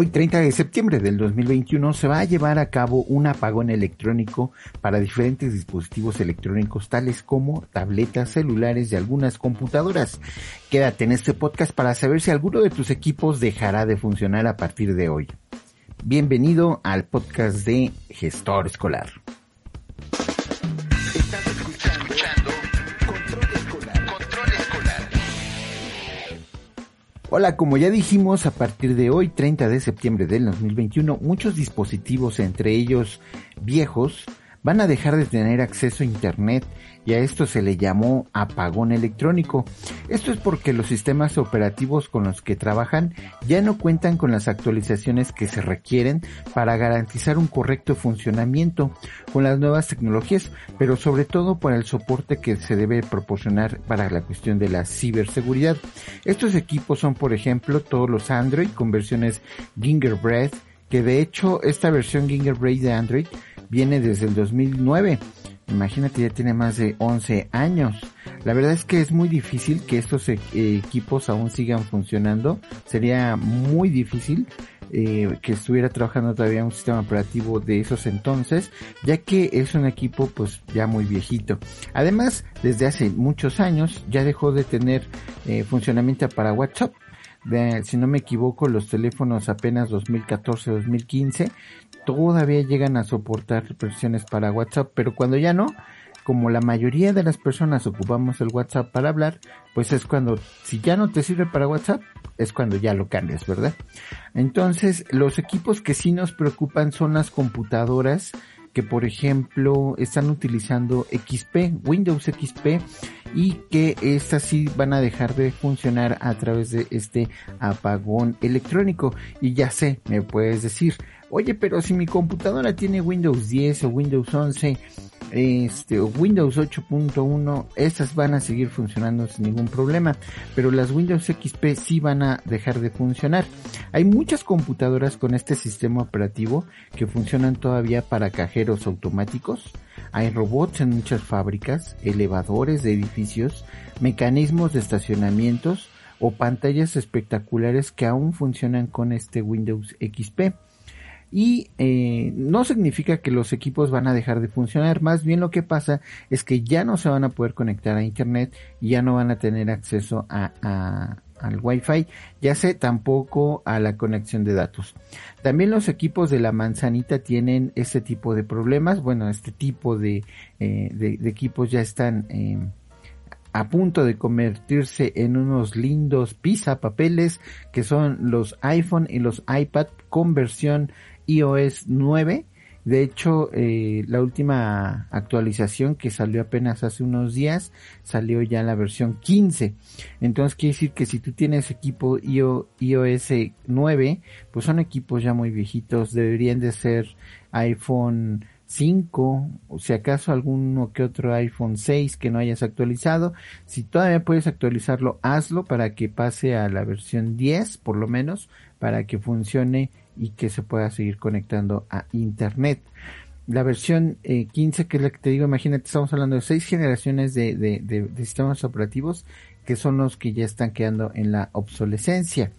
Hoy 30 de septiembre del 2021 se va a llevar a cabo un apagón electrónico para diferentes dispositivos electrónicos tales como tabletas, celulares y algunas computadoras. Quédate en este podcast para saber si alguno de tus equipos dejará de funcionar a partir de hoy. Bienvenido al podcast de Gestor Escolar. Hola, como ya dijimos, a partir de hoy, 30 de septiembre del 2021, muchos dispositivos, entre ellos viejos, van a dejar de tener acceso a Internet y a esto se le llamó apagón electrónico. Esto es porque los sistemas operativos con los que trabajan ya no cuentan con las actualizaciones que se requieren para garantizar un correcto funcionamiento con las nuevas tecnologías, pero sobre todo para el soporte que se debe proporcionar para la cuestión de la ciberseguridad. Estos equipos son, por ejemplo, todos los Android con versiones Gingerbread, que de hecho esta versión Gingerbread de Android viene desde el 2009. Imagínate, ya tiene más de 11 años. La verdad es que es muy difícil que estos e-, equipos aún sigan funcionando. Sería muy difícil eh, que estuviera trabajando todavía un sistema operativo de esos entonces, ya que es un equipo pues ya muy viejito. Además, desde hace muchos años ya dejó de tener eh, funcionamiento para WhatsApp. Si no me equivoco, los teléfonos apenas 2014-2015 todavía llegan a soportar versiones para WhatsApp, pero cuando ya no, como la mayoría de las personas ocupamos el WhatsApp para hablar, pues es cuando, si ya no te sirve para WhatsApp, es cuando ya lo cambias, ¿verdad? Entonces, los equipos que sí nos preocupan son las computadoras que, por ejemplo, están utilizando XP, Windows XP, y que estas sí van a dejar de funcionar a través de este apagón electrónico. Y ya sé, me puedes decir, oye, pero si mi computadora tiene Windows 10 o Windows 11, este, Windows 8.1, estas van a seguir funcionando sin ningún problema, pero las Windows XP sí van a dejar de funcionar. Hay muchas computadoras con este sistema operativo que funcionan todavía para cajeros automáticos. Hay robots en muchas fábricas, elevadores de edificios, mecanismos de estacionamientos o pantallas espectaculares que aún funcionan con este Windows XP y eh, no significa que los equipos van a dejar de funcionar, más bien lo que pasa es que ya no se van a poder conectar a internet y ya no van a tener acceso a, al Wi-Fi, ya sé tampoco a la conexión de datos. También los equipos de la manzanita tienen este tipo de problemas, bueno, este tipo de, eh, de, equipos ya están eh, a punto de convertirse en unos lindos pizza papeles que son los iPhone y los iPad con versión iOS 9. De hecho, eh, la última actualización que salió apenas hace unos días, salió ya la versión 15. Entonces quiere decir que si tú tienes equipo iOS 9, pues son equipos ya muy viejitos, deberían de ser iPhone 5, o si acaso alguno que otro iPhone 6 que no hayas actualizado. Si todavía puedes actualizarlo, hazlo para que pase a la versión 10, por lo menos, para que funcione y que se pueda seguir conectando a internet. La versión 15, eh, que es la que te digo, imagínate, estamos hablando de seis generaciones de, sistemas operativos que son los que ya están quedando en la obsolescencia.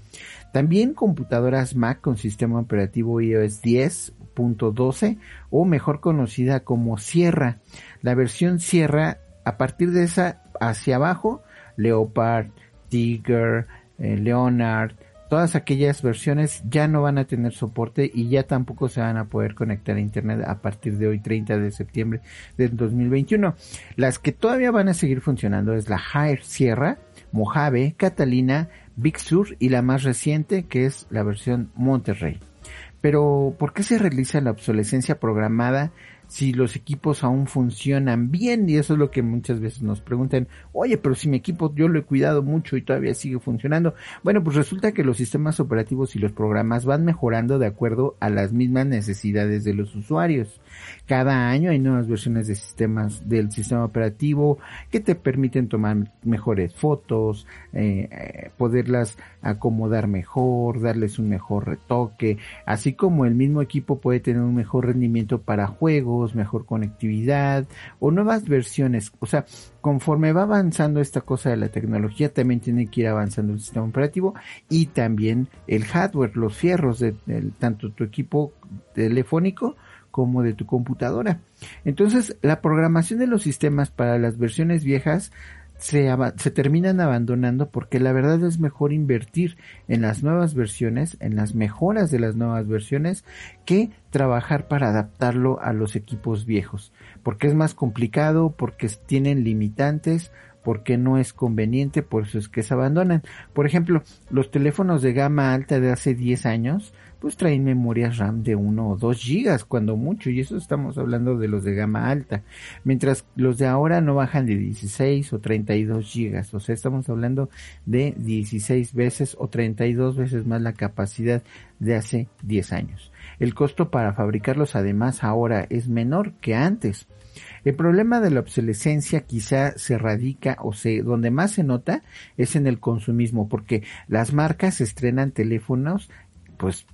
También computadoras Mac con sistema operativo iOS 10.12 o mejor conocida como Sierra. La versión Sierra, a partir de esa hacia abajo, Leopard, Tiger, eh, Leonard, todas aquellas versiones ya no van a tener soporte y ya tampoco se van a poder conectar a internet a partir de hoy 30 de septiembre del 2021. Las que todavía van a seguir funcionando es la Higher Sierra, Mojave, Catalina, Big Sur y la más reciente que es la versión Monterrey. Pero, ¿por qué se realiza la obsolescencia programada si los equipos aún funcionan bien y eso es lo que muchas veces nos preguntan, oye, pero si mi equipo yo lo he cuidado mucho y todavía sigue funcionando. Bueno, pues resulta que los sistemas operativos y los programas van mejorando de acuerdo a las mismas necesidades de los usuarios. Cada año hay nuevas versiones de sistemas del sistema operativo que te permiten tomar mejores fotos, eh, eh, poderlas acomodar mejor, darles un mejor retoque, así como el mismo equipo puede tener un mejor rendimiento para juegos, mejor conectividad o nuevas versiones. O sea, conforme va avanzando esta cosa de la tecnología, también tiene que ir avanzando el sistema operativo y también el hardware, los fierros de tanto tu equipo telefónico como de tu computadora. Entonces, la programación de los sistemas para las versiones viejas se, se, terminan abandonando porque la verdad es mejor invertir en las nuevas versiones, en las mejoras de las nuevas versiones, que trabajar para adaptarlo a los equipos viejos. Porque es más complicado, porque tienen limitantes, porque no es conveniente, por eso es que se abandonan. Por ejemplo, los teléfonos de gama alta de hace 10 años pues traen memorias RAM de 1 o 2 gigas cuando mucho y eso estamos hablando de los de gama alta mientras los de ahora no bajan de 16 o 32 gigas o sea estamos hablando de 16 veces o 32 veces más la capacidad de hace 10 años el costo para fabricarlos además ahora es menor que antes. El problema de la obsolescencia quizá se radica o se donde más se nota es en el consumismo porque las marcas estrenan teléfonos pues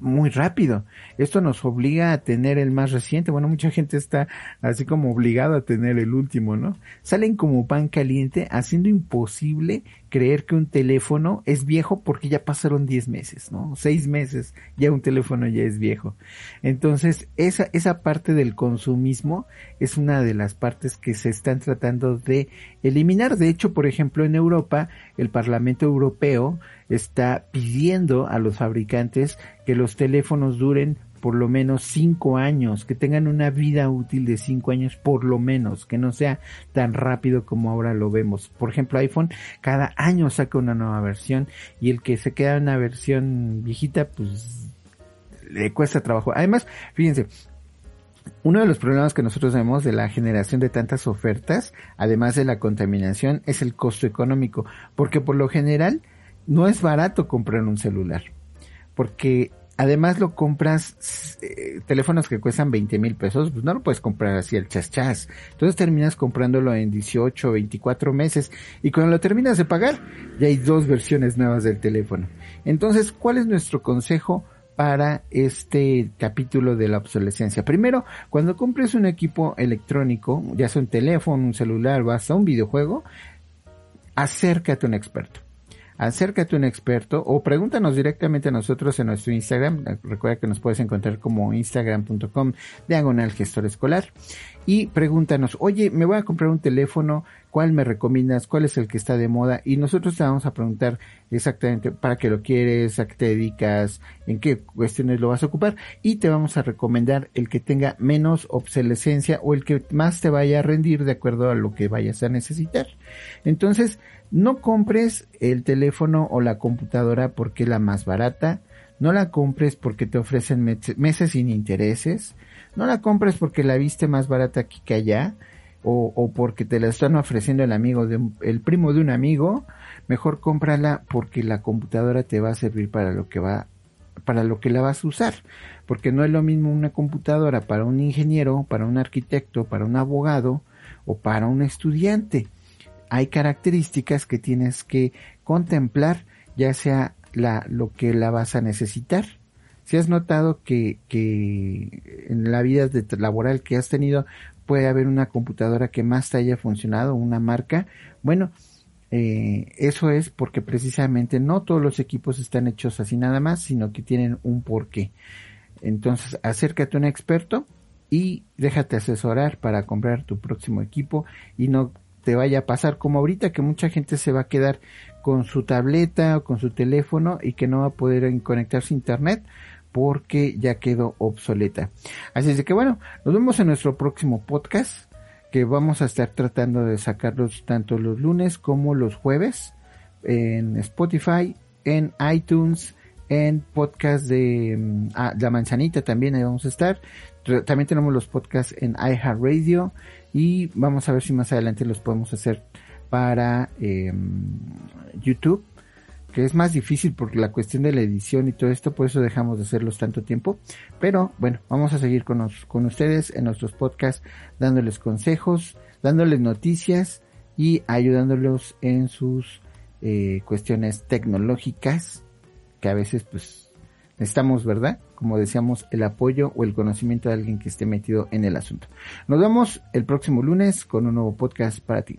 muy rápido. Esto nos obliga a tener el más reciente. Bueno, mucha gente está así como obligado a tener el último, ¿no? Salen como pan caliente, haciendo imposible creer que un teléfono es viejo porque ya pasaron 10 meses, ¿no? 6 meses, ya un teléfono ya es viejo. Entonces, esa, esa parte del consumismo es una de las partes que se están tratando de eliminar. De hecho, por ejemplo, en Europa, el Parlamento Europeo está pidiendo a los fabricantes que los teléfonos duren por lo menos cinco años, que tengan una vida útil de cinco años por lo menos, que no sea tan rápido como ahora lo vemos. Por ejemplo, iPhone cada año saca una nueva versión y el que se queda en una versión viejita, pues le cuesta trabajo. Además, fíjense, uno de los problemas que nosotros vemos de la generación de tantas ofertas, además de la contaminación, es el costo económico, porque por lo general no es barato comprar un celular, porque además lo compras eh, teléfonos que cuestan 20 mil pesos, pues no lo puedes comprar así el chas chas. Entonces terminas comprándolo en 18 o 24 meses y cuando lo terminas de pagar ya hay dos versiones nuevas del teléfono. Entonces, ¿cuál es nuestro consejo? para este capítulo de la obsolescencia. Primero, cuando compres un equipo electrónico, ya sea un teléfono, un celular, vas a un videojuego, acércate a un experto acércate a un experto o pregúntanos directamente a nosotros en nuestro Instagram. Recuerda que nos puedes encontrar como instagram.com diagonal gestor escolar y pregúntanos, oye, me voy a comprar un teléfono, ¿cuál me recomiendas? ¿Cuál es el que está de moda? Y nosotros te vamos a preguntar exactamente para qué lo quieres, a qué te dedicas, en qué cuestiones lo vas a ocupar y te vamos a recomendar el que tenga menos obsolescencia o el que más te vaya a rendir de acuerdo a lo que vayas a necesitar. Entonces, no compres el teléfono o la computadora porque es la más barata. No la compres porque te ofrecen meses sin intereses. No la compres porque la viste más barata aquí que allá. O, porque te la están ofreciendo el amigo el primo de un amigo. Mejor cómprala porque la computadora te va a servir para lo que va para lo que la vas a usar, porque no es lo mismo una computadora para un ingeniero, para un arquitecto, para un abogado o para un estudiante hay características que tienes que contemplar, ya sea la, lo que la vas a necesitar. Si has notado que, que en la vida de, laboral que has tenido puede haber una computadora que más te haya funcionado, una marca, bueno, eh, eso es porque precisamente no todos los equipos están hechos así nada más, sino que tienen un porqué. Entonces, acércate a un experto y déjate asesorar para comprar tu próximo equipo y no te vaya a pasar como ahorita que mucha gente se va a quedar con su tableta o con su teléfono y que no va a poder conectarse a internet porque ya quedó obsoleta. Así es que bueno, nos vemos en nuestro próximo podcast que vamos a estar tratando de sacarlos tanto los lunes como los jueves en Spotify, en iTunes, en podcast de mm, ah, La Manzanita también ahí vamos a estar. También tenemos los podcasts en iHeartRadio y vamos a ver si más adelante los podemos hacer para em, YouTube, que es más difícil por la cuestión de la edición y todo esto, por eso dejamos de hacerlos tanto tiempo. Pero bueno, vamos a seguir con, con ustedes en nuestros podcasts, dándoles consejos, dándoles noticias y ayudándolos en sus eh, cuestiones tecnológicas que a veces pues necesitamos, ¿verdad? Como decíamos, el apoyo o el conocimiento de alguien que esté metido en el asunto. Nos vemos el próximo lunes con un nuevo podcast para ti.